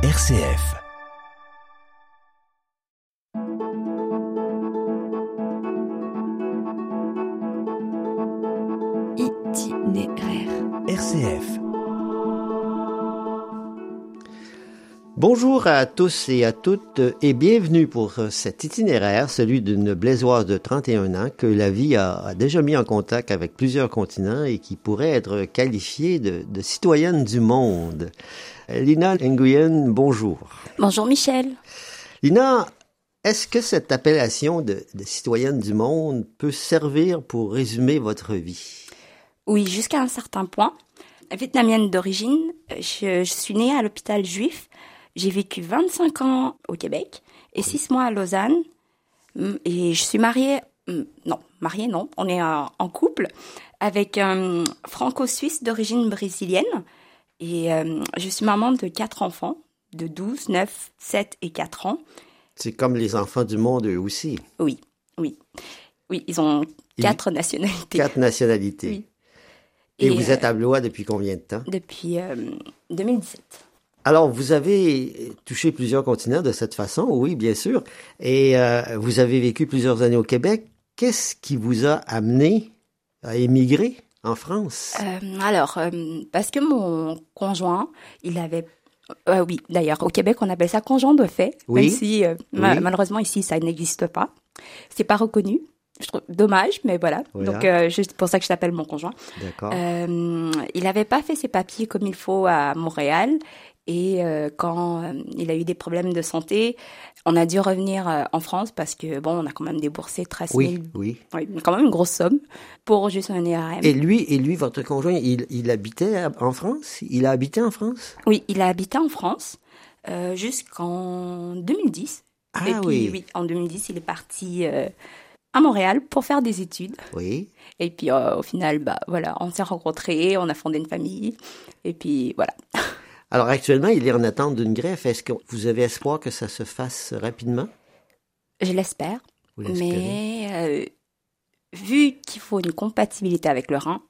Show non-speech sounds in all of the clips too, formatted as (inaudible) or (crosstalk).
RCF. Itinéraire. RCF. Bonjour à tous et à toutes et bienvenue pour cet itinéraire, celui d'une blaisoise de 31 ans que la vie a, a déjà mis en contact avec plusieurs continents et qui pourrait être qualifiée de, de citoyenne du monde. Lina Nguyen, bonjour. Bonjour Michel. Lina, est-ce que cette appellation de, de citoyenne du monde peut servir pour résumer votre vie? Oui, jusqu'à un certain point. Vietnamienne d'origine, je, je suis née à l'hôpital juif. J'ai vécu 25 ans au Québec et 6 mois à Lausanne. Mm, Et je suis mariée, mm, non, mariée non, on est en couple avec un franco-suisse d'origine brésilienne. Et euh, je suis maman de quatre enfants, de 12, 9, 7 et 4 ans. C'est comme les enfants du monde eux aussi. Oui, oui. Oui, ils ont quatre nationalités. Quatre nationalités. Oui. Et, Et, vous euh, êtes à Blois depuis combien de temps? Depuis euh, 2017. Alors, vous avez touché plusieurs continents de cette façon, oui, bien sûr, et euh, vous avez vécu plusieurs années au Québec. Qu'est-ce qui vous a amené à émigrer? En France? Euh, alors, euh, parce que mon conjoint, il avait... euh, oui, d'ailleurs, au Québec, on appelle ça conjoint de fait, Oui. même si ma- malheureusement ici, ça n'existe pas. C'est pas reconnu. Je trouve dommage, mais voilà. Voilà. Donc, juste pour ça que je t'appelle mon conjoint. D'accord. Il n'avait pas fait ses papiers comme il faut à Montréal. Et euh, quand euh, il a eu des problèmes de santé, on a dû revenir euh, en France parce que, bon, on a quand même déboursé 13 000, oui, oui. oui, quand même une grosse somme pour juste un IRM. Et lui, et lui, votre conjoint, il, il habitait en France? Il a habité en France? Oui, il a habité en France euh, jusqu'en 2010. Ah Et puis, oui. oui, en 2010, il est parti euh, à Montréal pour faire des études. Oui. Et puis, euh, au final, bah, voilà, on s'est rencontrés, on a fondé une famille. Et puis, voilà. (laughs) Alors, actuellement, il est en attente d'une greffe. Est-ce que vous avez espoir que ça se fasse rapidement? Je l'espère. Mais euh, vu qu'il faut une compatibilité avec le rein,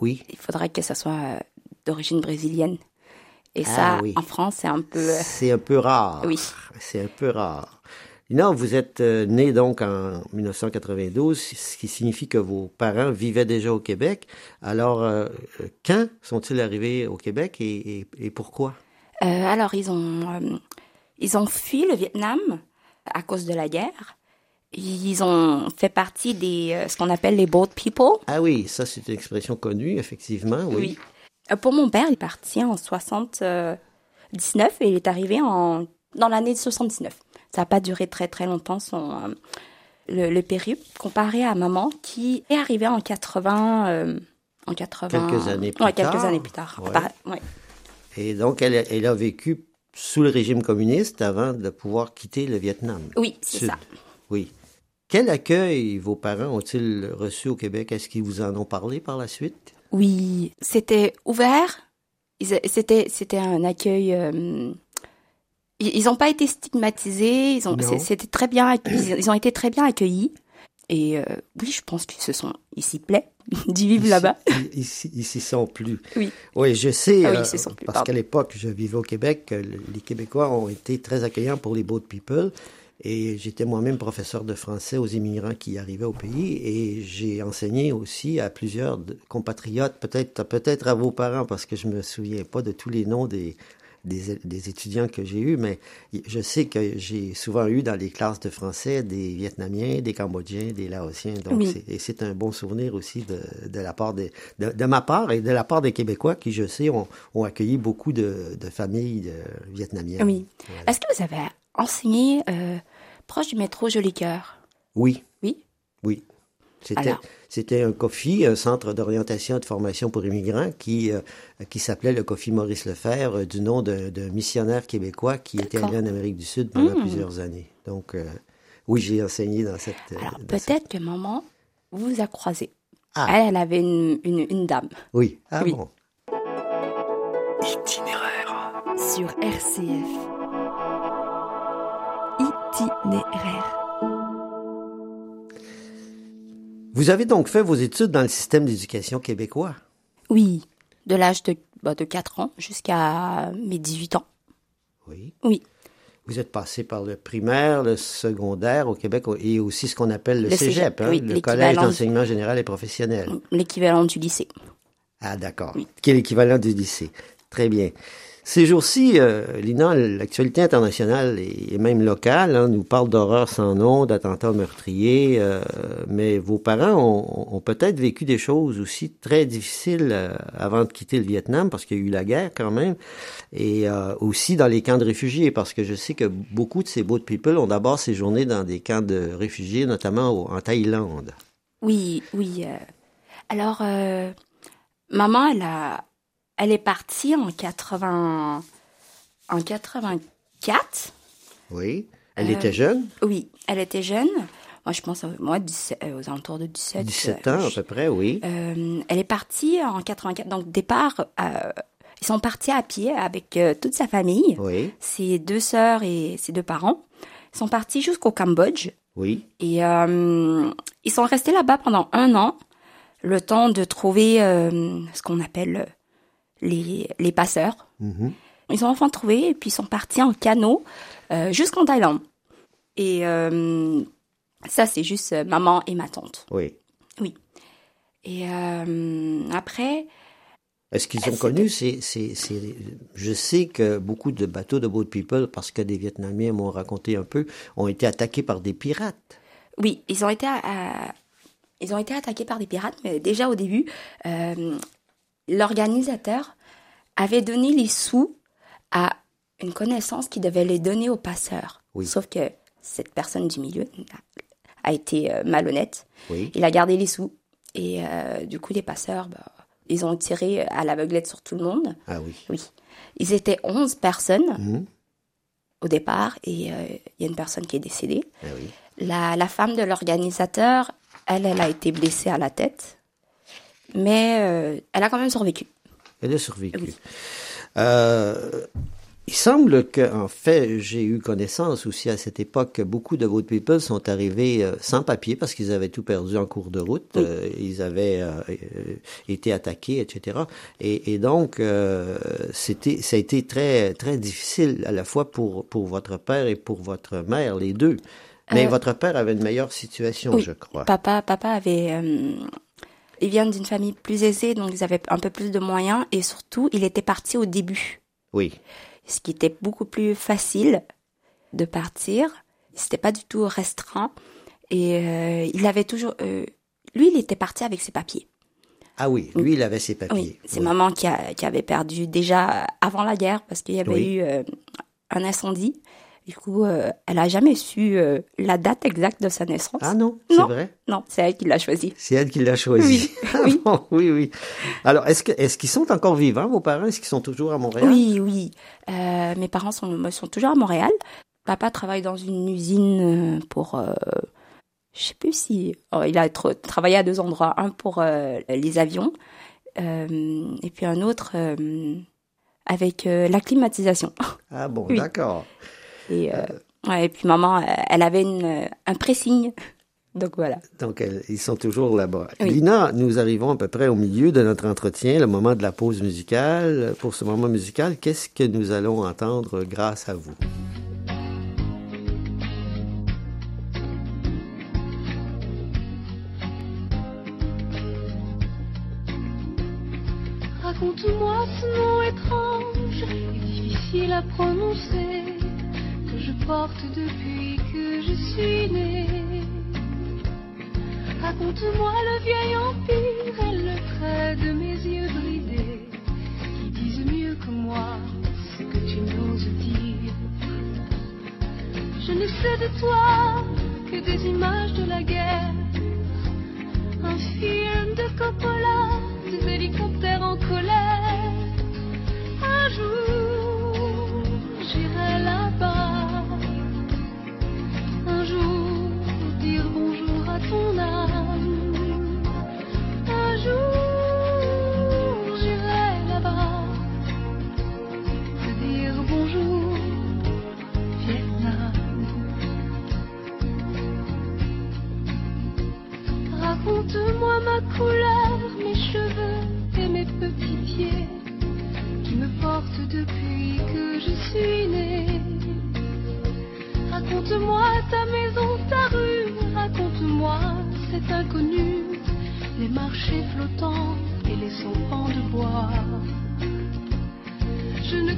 Oui. il faudrait que ça soit euh, d'origine brésilienne. Et Ah ça, oui. en France, c'est un peu... euh, C'est un peu rare. Oui. C'est un peu rare. Non, vous êtes euh, né donc en 1992, ce qui signifie que vos parents vivaient déjà au Québec. Alors, euh, quand sont-ils arrivés au Québec et, et- et pourquoi? Euh, alors, ils ont, euh, ils ont fui le Vietnam à cause de la guerre. Ils ont fait partie des, ce qu'on appelle les boat people. Ah oui, ça c'est une expression connue, effectivement, oui. Pour mon père, il est parti en 79 et il est arrivé en, dans l'année de 79. Ça n'a pas duré très très longtemps son, euh, le, le périple comparé à maman qui est arrivée en 80, euh, en 80. Quelques années plus ouais, quelques tard. années plus tard. Ouais. Par- ouais. Et donc, elle, a- elle a vécu sous le régime communiste avant de pouvoir quitter le Vietnam. Oui, c'est ça. Oui. Quel accueil vos parents ont-ils reçu au Québec? Est-ce qu'ils vous en ont parlé par la suite? Oui, c'était ouvert. C'était c'était un accueil. euh, ils n'ont pas été stigmatisés. Ils ont c'était très bien. Ils, ont été très bien accueillis. Et euh, oui, je pense qu'ils se sont. Ils s'y plaît (laughs) d'y vivre là-bas. Ils s'y sont plus. Oui. Oui, je sais, Ah oui, euh, ils sont plus, parce qu'à l'époque, je vivais au Québec, euh, le- les Québécois ont été très accueillants pour les boat people. Et j'étais moi-même professeur de français aux immigrants qui arrivaient au pays et j'ai enseigné aussi à plusieurs compatriotes, peut-être peut-être à vos parents parce que je me souviens pas de tous les noms des, des, des étudiants que j'ai eus, mais je sais que j'ai souvent eu dans les classes de français des Vietnamiens, des Cambodgiens, des Laotiens. Donc Oui. et c'est un bon souvenir aussi de, de la part des, de, de ma part et de la part des Québécois qui, je sais, ont, ont accueilli beaucoup de, de familles vietnamiennes. Oui. Est-ce que vous avez enseigné euh, proche du métro Joli Cœur Oui, Oui? oui. C'était, un COFI, un centre d'orientation et de formation pour immigrants qui, euh, qui s'appelait le COFI Maurice Lefebvre, euh, du nom d'un, d'un missionnaire québécois qui était allé en Amérique du Sud pendant Mm. plusieurs années. Donc, euh, oui, j'ai enseigné dans cette... Alors dans cette- peut-être que maman vous a croisé. Ah. Elle, elle avait une, une, une dame. Oui, ah Oui. bon. Itinéraire. Sur RCF. Itinéraire. Vous avez donc fait vos études dans le système d'éducation québécois? Oui, de l'âge de, bah, de 4 ans jusqu'à mes 18 ans. Oui. Oui. Vous êtes passé par le primaire, le secondaire au Québec et aussi ce qu'on appelle le, Le cégep, cégep, hein, oui, le collège du- d'enseignement général et professionnel. L'équivalent du lycée. Ah, d'accord. Qui est l'équivalent du lycée. Très bien. Ces jours-ci, euh, Lina, l'actualité internationale et même locale hein, nous parle d'horreurs sans nom, d'attentats meurtriers, euh, mais vos parents ont, peut-être vécu des choses aussi très difficiles euh, avant de quitter le Vietnam, parce qu'il y a eu la guerre quand même, et euh, aussi dans les camps de réfugiés, parce que je sais que beaucoup de ces boat people ont d'abord séjourné dans des camps de réfugiés, notamment en Thaïlande. Oui, oui. Alors, maman, elle a, elle est partie en 80, en 84. Oui. Elle Euh, était jeune, Oui, elle était jeune. Moi, je pense, moi, 17, euh, aux alentours de 17. 17 euh, ans à peu près, oui. Euh, elle est partie en 84. Donc, départ, ils sont partis à pied avec toute sa famille, Oui, ses deux sœurs et ses deux parents. Ils sont partis jusqu'au Cambodge. oui. Et ils sont restés là-bas pendant un an, le temps de trouver ce qu'on appelle les, les passeurs. Mhm. Ils ont enfin trouvé et puis ils sont partis en canot euh, jusqu'en Thaïlande. Et euh, ça, c'est juste euh, maman et ma tante. Oui. Et euh, après, Est-ce qu'ils ont connu Je sais que beaucoup de bateaux de boat people, parce que des Vietnamiens m'ont raconté un peu, ont été attaqués par des pirates. oui, ils ont été, à- à- ils ont été attaqués par des pirates, mais déjà au début, euh, l'organisateur avait donné les sous à une connaissance qui devait les donner aux passeurs. Oui. Sauf que cette personne du milieu a, été euh, malhonnête. Oui. Il a gardé les sous. Et euh, du coup, les passeurs, bah, ils ont tiré à l'aveuglette sur tout le monde. Ah oui. Oui. Ils étaient 11 personnes Mhm. au départ et euh, il y a une personne qui est décédée. Ah oui. La, la femme de l'organisateur, elle, elle a été blessée à la tête, mais euh, elle a quand même survécu. Elle a survécu. Oui. Euh, il semble que, en fait, j'ai eu connaissance aussi à cette époque que beaucoup de boat people sont arrivés euh, sans papier parce qu'ils avaient tout perdu en cours de route. Oui. Euh, ils avaient euh, été attaqués, etc. Et, et donc, euh, c'était, ça a été très, très difficile à la fois pour pour votre père et pour votre mère, les deux. Mais votre père avait une meilleure situation, oui. je crois. Papa, papa avait, il vient d'une famille plus aisée, donc ils avaient un peu plus de moyens et surtout, il était parti au début, Oui. ce qui était beaucoup plus facile de partir. C'était pas du tout restreint et euh, il avait toujours, euh, lui, il était parti avec ses papiers. Ah oui, lui, il avait ses papiers. Oui, c'est Oui. maman qui, a, qui avait perdu déjà avant la guerre parce qu'il y avait Oui. eu euh, un incendie. Du coup, euh, elle a jamais su euh, la date exacte de sa naissance. Ah non, c'est vrai. Non, c'est elle qui l'a choisi. C'est elle qui l'a choisi. Oui, (laughs) Ah oui. bon, oui, oui. Alors, est-ce qu'ils sont encore vivants, vos parents? Est-ce qu'ils sont toujours à Montréal? Oui, oui. Euh, mes parents sont, sont toujours à Montréal. Papa travaille dans une usine pour... Je sais plus si... oh, il a tra- travaillé à deux endroits. Un pour les avions et puis un autre avec euh, la climatisation. Ah bon, (laughs) Oui. d'accord. Et, euh, ouais, et puis maman, euh, elle avait une, euh, un pressing. (laughs) Donc voilà. Donc, elles- ils sont toujours là-bas. Oui. Lina, nous arrivons à peu près au milieu de notre entretien, le moment de la pause musicale. Pour ce moment musical, qu'est-ce que nous allons entendre grâce à vous? Raconte-moi ce nom étrange et difficile à prononcer depuis que je suis née. Raconte-moi le vieil empire et le trait de mes yeux bridés qui disent mieux que moi ce que tu n'oses dire. Je ne sais de toi que des images de la guerre un film de Coppola, des hélicoptères en colère.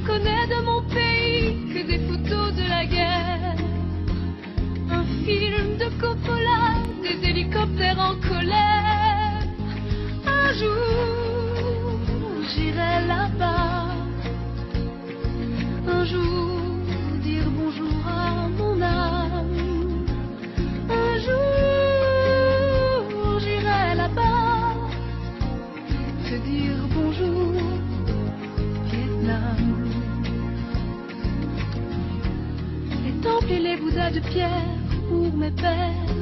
Connais de mon pays que des photos de la guerre. Un film de Coppola, des hélicoptères en colère. Un jour, j'irai là-bas. Un jour, de pierre pour mes pères.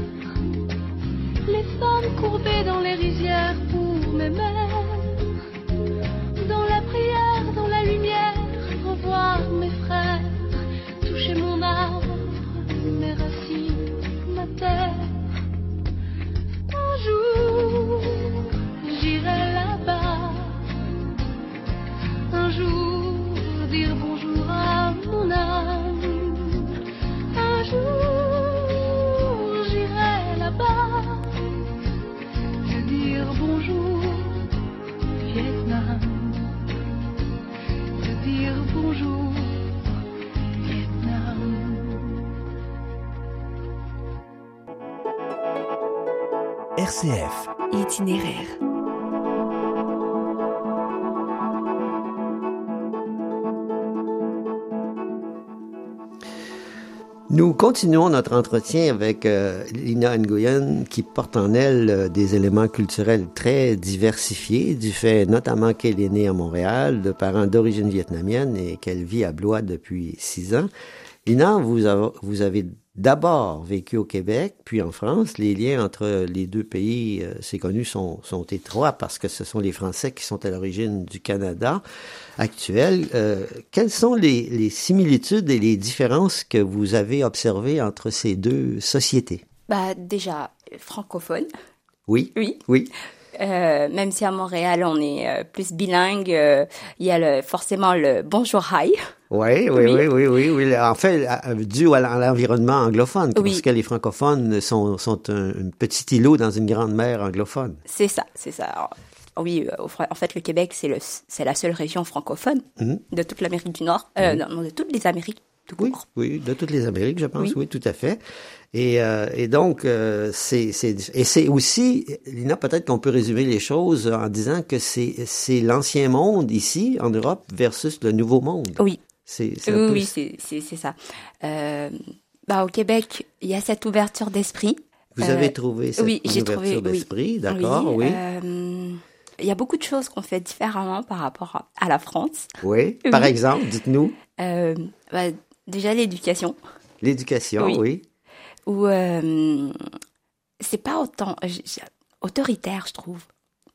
Les femmes courbées dans les rizières pour mes mères. Nous continuons notre entretien avec euh, Lina Nguyen qui porte en elle euh, des éléments culturels très diversifiés du fait notamment qu'elle est née à Montréal de parents d'origine vietnamienne et qu'elle vit à Blois depuis six ans. Lina, vous avez d'abord vécu au Québec, puis en France. Les liens entre les deux pays, euh, c'est connu, sont, sont étroits parce que ce sont les Français qui sont à l'origine du Canada actuel. Euh, quelles sont les, les similitudes et les différences que vous avez observées entre ces deux sociétés? Bah, déjà, francophone, Oui, oui. oui, Euh, même si à Montréal, on est euh, plus bilingue, euh, il y a le, forcément le bonjour hi. oui, oui, Oui. oui, oui, oui. En fait, dû à l'environnement anglophone, Oui. parce que les francophones sont, sont un, un petit îlot dans une grande mer anglophone. C'est ça, c'est ça. Alors, oui, en fait, le Québec, c'est la seule région francophone Mhm. de toute l'Amérique du Nord, non, non, de toutes les Amériques, tout Oui, court. oui, de toutes les Amériques, je pense, oui, Oui. tout à fait. Et, euh, et donc, euh, c'est, c'est, et c'est aussi, Lina, peut-être qu'on peut résumer les choses en disant que c'est, l'ancien monde ici, en Europe, versus le nouveau monde. Oui, C'est, oui, peu- oui, c'est, ça. Euh, bah, au Québec, il y a cette ouverture d'esprit. Vous avez trouvé cette oui, ouverture trouvé, oui. d'esprit, d'accord, oui. il y a beaucoup de choses qu'on fait différemment par rapport à- la France. Oui. (laughs) Par exemple, dites-nous, Euh, bah, déjà l'éducation, l'éducation, oui. Oui. où euh, c'est pas autant autoritaire, je trouve.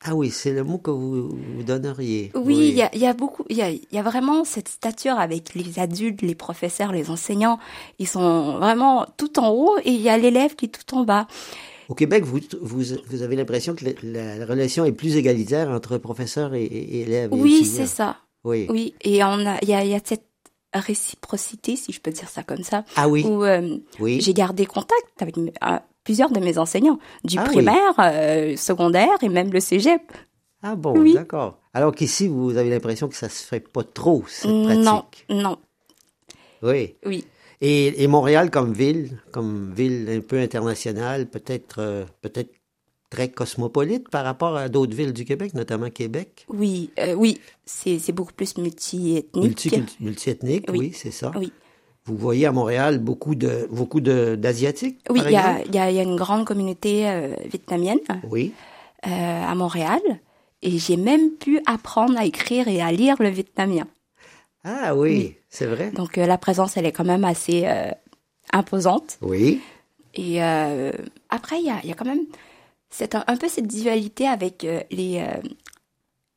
Ah oui, c'est le mot que vous, vous donneriez. Oui, il y a, il y a beaucoup, il y a, y a vraiment cette stature avec les adultes, les professeurs, les enseignants. Ils sont vraiment tout en haut et il y a l'élève qui est tout en bas. Au Québec, vous, vous, vous avez l'impression que la, la relation est plus égalitaire entre professeurs et, et- élèves. Oui, c'est ça. Oui. Oui, et il y a, il y a cette réciprocité, si je peux dire ça comme ça, Ah oui, où euh, oui. j'ai gardé contact avec euh, plusieurs de mes enseignants, du Ah oui. primaire, euh, secondaire et même le cégep. Ah bon, Oui. d'accord. Alors qu'ici, vous avez l'impression que ça se fait pas trop, cette Non, pratique. non, Oui. oui. Et, et Montréal comme ville, comme ville un peu internationale, peut-être euh, peut-être très cosmopolite par rapport à d'autres villes du Québec, notamment Québec? Oui, euh, oui, c'est beaucoup plus multi-ethnique. Multi, multiethnique, oui, Oui. c'est ça. Oui. Vous voyez à Montréal beaucoup de beaucoup de d'asiatiques, Oui, il y a, y, y une grande communauté euh, vietnamienne Oui. euh, à Montréal. Et j'ai même pu apprendre à écrire et à lire le vietnamien. Ah oui, Oui. c'est vrai. Donc la présence, elle est quand même assez imposante. Oui. Et après, il y a, il y a quand même cette, un, un peu cette dualité avec euh, les, euh,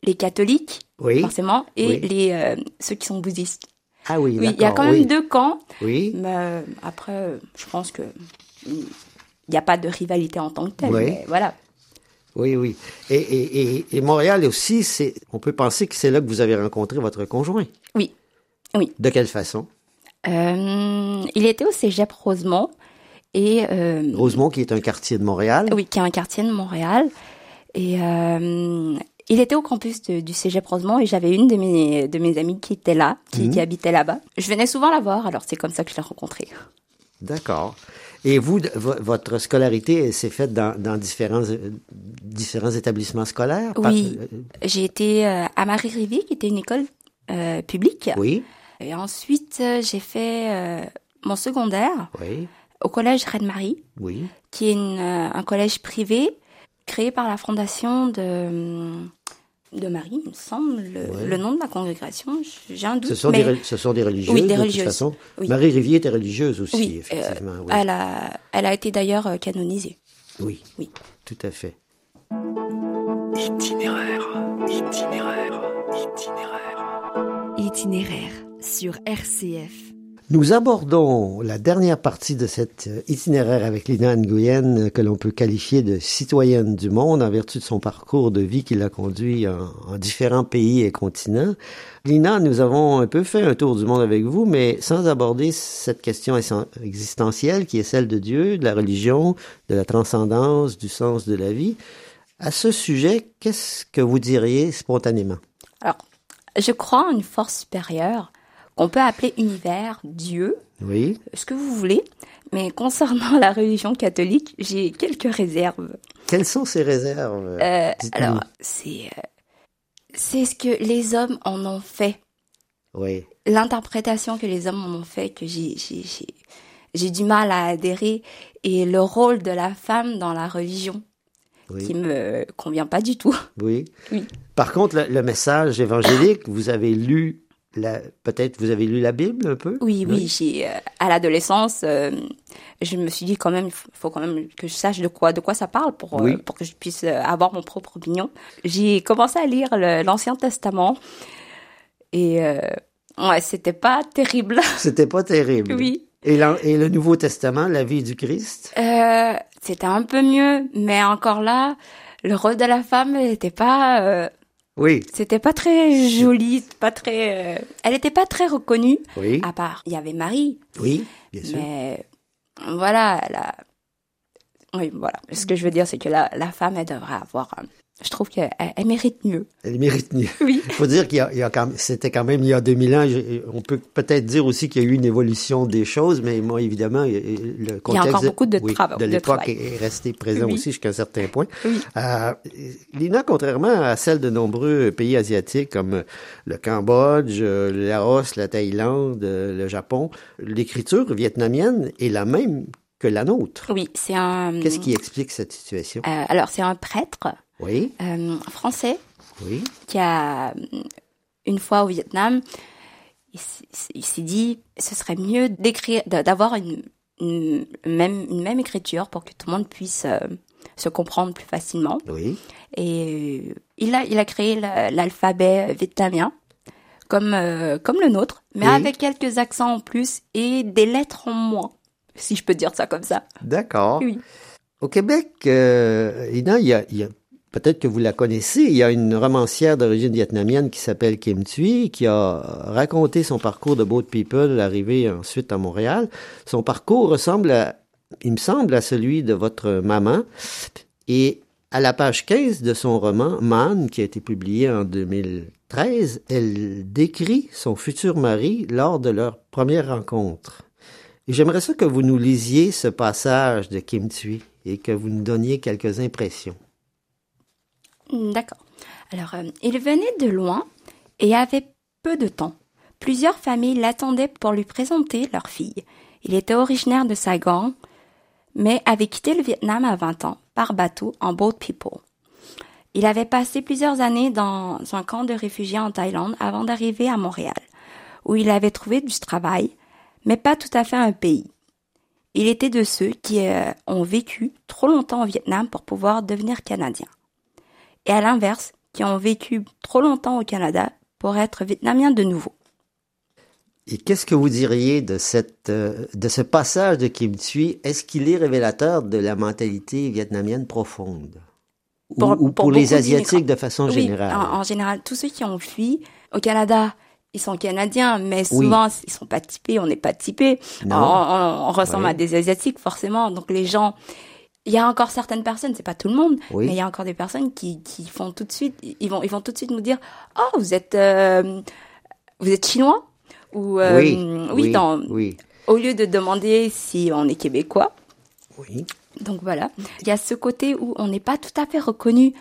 les catholiques, Oui. forcément, et Oui. les, euh, ceux qui sont bouddhistes. Ah oui, Oui, il y a quand même oui. deux camps, Oui. mais après, je pense que il n'y a pas de rivalité en tant que telle. Oui. mais voilà. Oui, oui. Et, et, et, et Montréal aussi, c'est, on peut penser que c'est là que vous avez rencontré votre conjoint. Oui, oui. De quelle façon? Il était au cégep Rosemont. Et, euh, Rosemont, qui est un quartier de Montréal. Oui, qui est un quartier de Montréal. Et euh, il était au campus de- du cégep Rosemont et j'avais une de mes, de mes amies qui était là, qui, Mhm. qui habitait là-bas. Je venais souvent la voir, alors c'est comme ça que je l'ai rencontrée. D'accord. Et vous, votre scolarité s'est faite dans, dans différents, euh, différents établissements scolaires? Oui. J'ai été à Marie-Rivier, qui était une école euh, publique. Oui, Et ensuite, j'ai fait euh, mon secondaire oui, au collège Reine-Marie, oui. qui est une, euh, un collège privé créé par la fondation de, de Marie, il me semble, le, Ouais. le nom de la congrégation. J'ai un doute. Ce sont, mais des, re- ce sont des religieuses, Oui, des de toute religieuses. façon. Oui. Marie Rivier était religieuse aussi, oui, effectivement. euh, oui. Elle, a, elle a été d'ailleurs euh, canonisée. oui, Oui. tout à fait. Itinéraire, itinéraire, itinéraire. Itinéraire sur RCF. Nous abordons la dernière partie de cet euh, itinéraire avec Lina Nguyen, euh, que l'on peut qualifier de citoyenne du monde en vertu de son parcours de vie qui l'a conduit en, en différents pays et continents. Lina, nous avons un peu fait un tour du monde avec vous, mais sans aborder cette question existentielle qui est celle de Dieu, de la religion, de la transcendance, du sens de la vie. À ce sujet, qu'est-ce que vous diriez spontanément? Alors, je crois en une force supérieure qu'on peut appeler univers, Dieu, Oui, ce que vous voulez. Mais concernant (laughs) la religion catholique, j'ai quelques réserves. quelles sont ces réserves? Euh, alors, c'est euh, c'est ce que les hommes en ont fait, Oui, l'interprétation que les hommes en ont fait que j'ai j'ai j'ai j'ai du mal à adhérer et le rôle de la femme dans la religion oui. qui me convient pas du tout. Oui. Oui. Par contre, le, le message évangélique, vous avez lu peut-être vous avez lu la Bible un peu? Oui, oui, j'ai euh, à l'adolescence, euh, je me suis dit quand même, il faut quand même que je sache de quoi, de quoi ça parle pour, euh, Oui. pour que je puisse avoir mon propre opinion. J'ai commencé à lire l'Ancien Testament et euh, ouais, c'était pas terrible. (laughs) C'était pas terrible. oui, Et, et le Nouveau Testament, la vie du Christ? euh, c'était un peu mieux, mais encore là, le rôle de la femme n'était pas, Oui. c'était pas très joli, pas très, euh, elle était pas très reconnue. Oui. À part, il y avait Marie, Oui. Bien sûr. Mais voilà, la... oui, voilà. Ce que je veux dire, c'est que la, la femme, elle devrait avoir. Je trouve qu'elle elle mérite mieux. Elle mérite mieux. (laughs) Oui. Il faut dire qu'il y a, il y a quand c'était quand même il y a 2000 ans. je- on peut peut-être dire aussi qu'il y a eu une évolution des choses, mais moi, évidemment, il- il- le contexte encore beaucoup de oui, trava- de l'époque est est resté présent Oui. aussi jusqu'à un certain point. Oui. Euh, Lina, contrairement à celle de nombreux pays asiatiques comme le Cambodge, le Laos, la Thaïlande, le Japon, l'écriture vietnamienne est la même que la nôtre. Oui, c'est un. Qu'est-ce qui explique cette situation? Euh, alors, c'est un prêtre Oui, euh, français oui, qui a, euh, une fois au Vietnam, il s'est dit ce serait mieux d'écrire, d'avoir une, une même, une même écriture pour que tout le monde puisse euh, se comprendre plus facilement. oui. Et euh, il a, il a créé la- l'alphabet vietnamien, comme, euh, comme le nôtre, mais Oui. avec quelques accents en plus et des lettres en moins, si je peux dire ça comme ça. D'accord. Oui. Au Québec, euh, Lina, il y a, il y a- peut-être que vous la connaissez, il y a une romancière d'origine vietnamienne qui s'appelle Kim Thuy, qui a raconté son parcours de Boat People, arrivé ensuite à Montréal. Son parcours ressemble, à, il me semble, à celui de votre maman. Et à la page 15 de son roman, Man, qui a été publié en 2013, elle décrit son futur mari lors de leur première rencontre. J'aimerais ça que vous nous lisiez ce passage de Kim Thuy et que vous nous donniez quelques impressions. Hmm, D'accord. Alors, euh, il venait de loin et avait peu de temps. Plusieurs familles l'attendaient pour lui présenter leur fille. Il était originaire de Saigon, mais avait quitté le Vietnam à 20 ans, par bateau, en Boat People. Il avait passé plusieurs années dans un camp de réfugiés en Thaïlande avant d'arriver à Montréal, où il avait trouvé du travail, mais pas tout à fait un pays. Il était de ceux qui euh, ont vécu trop longtemps au Vietnam pour pouvoir devenir Canadiens et à l'inverse, qui ont vécu trop longtemps au Canada pour être vietnamiens de nouveau. Et qu'est-ce que vous diriez de cette euh, de ce passage de Kim Thuy Est-ce qu'il est révélateur de la mentalité vietnamienne profonde? Ou- Pour- ou, pour, pour les asiatiques de façon Oui, générale? en, en général, tous ceux qui ont fui au Canada ils sont canadiens, mais Oui. souvent ils sont pas typés, on n'est pas typés. On, Non. on- on ressemble Ouais. à des asiatiques forcément, donc les gens. Il y a encore certaines personnes, c'est pas tout le monde, Oui. mais il y a encore des personnes qui, qui font tout de suite, ils vont ils vont tout de suite nous dire, oh vous êtes euh, vous êtes chinois? Ou euh, oui, oui, dans- oui, au lieu de demander si on est québécois. oui. Donc voilà, il y a ce côté où on n'est pas tout à fait reconnu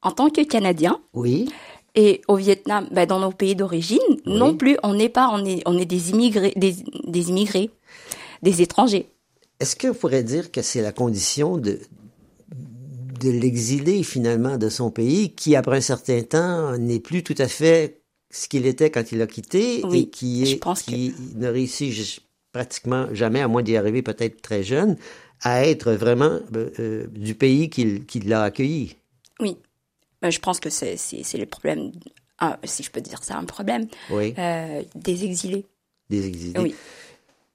en tant que Canadien. Oui, Et au Vietnam, bah, dans nos pays d'origine, Oui. non plus, on n'est pas, on est, on est des immigrés, des, des immigrés, des étrangers. Est-ce qu'on pourrait dire que c'est la condition de, de l'exilé finalement de son pays qui, après un certain temps, n'est plus tout à fait ce qu'il était quand il a quitté Oui, et qui, je est, pense qui ne réussit pratiquement jamais, à moins d'y arriver peut-être très jeune, à être vraiment euh, euh, du pays qui l'a accueilli? Oui. Bah, je pense que c'est le problème, ah, si je peux dire ça, un problème, Oui, euh, des exilés. des exilés. Oui.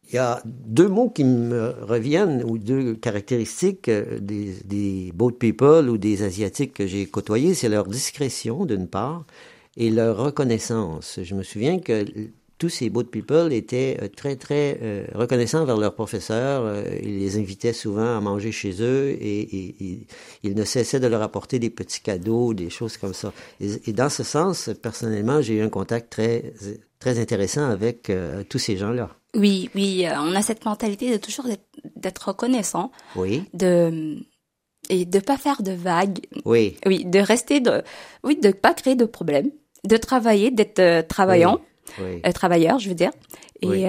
Il y a deux mots qui me reviennent, ou deux caractéristiques euh, des, des boat people ou des Asiatiques que j'ai côtoyés, c'est leur discrétion, d'une part, et leur reconnaissance. Je me souviens que tous ces boat people étaient euh, très, très euh, reconnaissants vers leurs professeurs. Ils les invitaient souvent à manger chez eux et, ils ne cessaient de leur apporter des petits cadeaux, des choses comme ça. Et, dans ce sens, personnellement, j'ai eu un contact très, très intéressant avec tous ces gens-là. Oui, oui, euh, on a cette mentalité de toujours d'être, reconnaissant, Oui, de, et de pas faire de vagues, oui, oui, de rester, de, oui, de pas créer de problèmes, de travailler, d'être euh, travaillant. oui. euh, travailleurs, je veux dire. Et, Oui.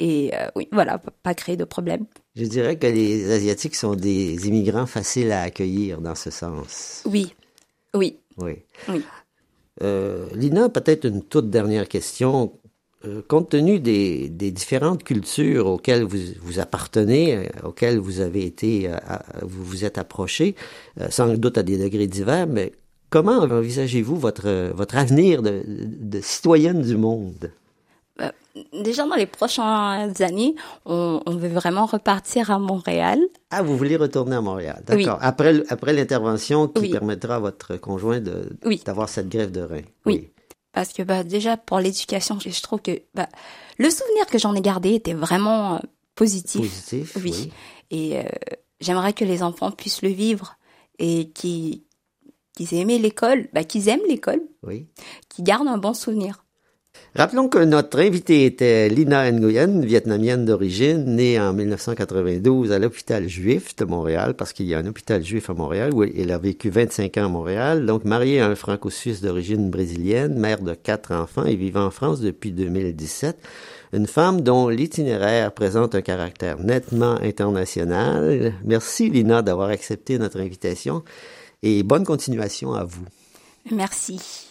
et oui, voilà, pas créer de problème. Je dirais que les Asiatiques sont des immigrants faciles à accueillir dans ce sens. Oui, oui, Oui. Oui. Lina, peut-être une toute dernière question. Euh, compte tenu des, des différentes cultures auxquelles vous, vous appartenez, euh, auxquelles vous avez été, euh, à- vous vous êtes approché, sans doute à des degrés divers, mais comment envisagez-vous votre, votre avenir de, de citoyenne du monde? déjà dans les prochaines années, on, on veut vraiment repartir à Montréal. Ah, vous voulez retourner à Montréal. Oui. D'accord. Après, après l'intervention qui Oui. permettra à votre conjoint de, Oui. d'avoir cette grève de rein. Oui. Parce que bah, déjà pour l'éducation, je je trouve que bah, le souvenir que j'en ai gardé était vraiment euh, positif. Positif. Oui. Oui. Et euh, j'aimerais que les enfants puissent le vivre et qu'ils qu'ils aient aimé l'école, bah, qu'ils aiment l'école, Oui. qu'ils gardent un bon souvenir. Rappelons que notre invitée était Lina Nguyen, vietnamienne d'origine, née en 1992 à l'hôpital juif de Montréal, parce qu'il y a un hôpital juif à Montréal, où elle a vécu 25 ans à Montréal, donc mariée à un franco-suisse d'origine brésilienne, mère de quatre enfants et vivant en France depuis 2017. Une femme dont l'itinéraire présente un caractère nettement international. Merci Lina d'avoir accepté notre invitation et bonne continuation à vous. Merci.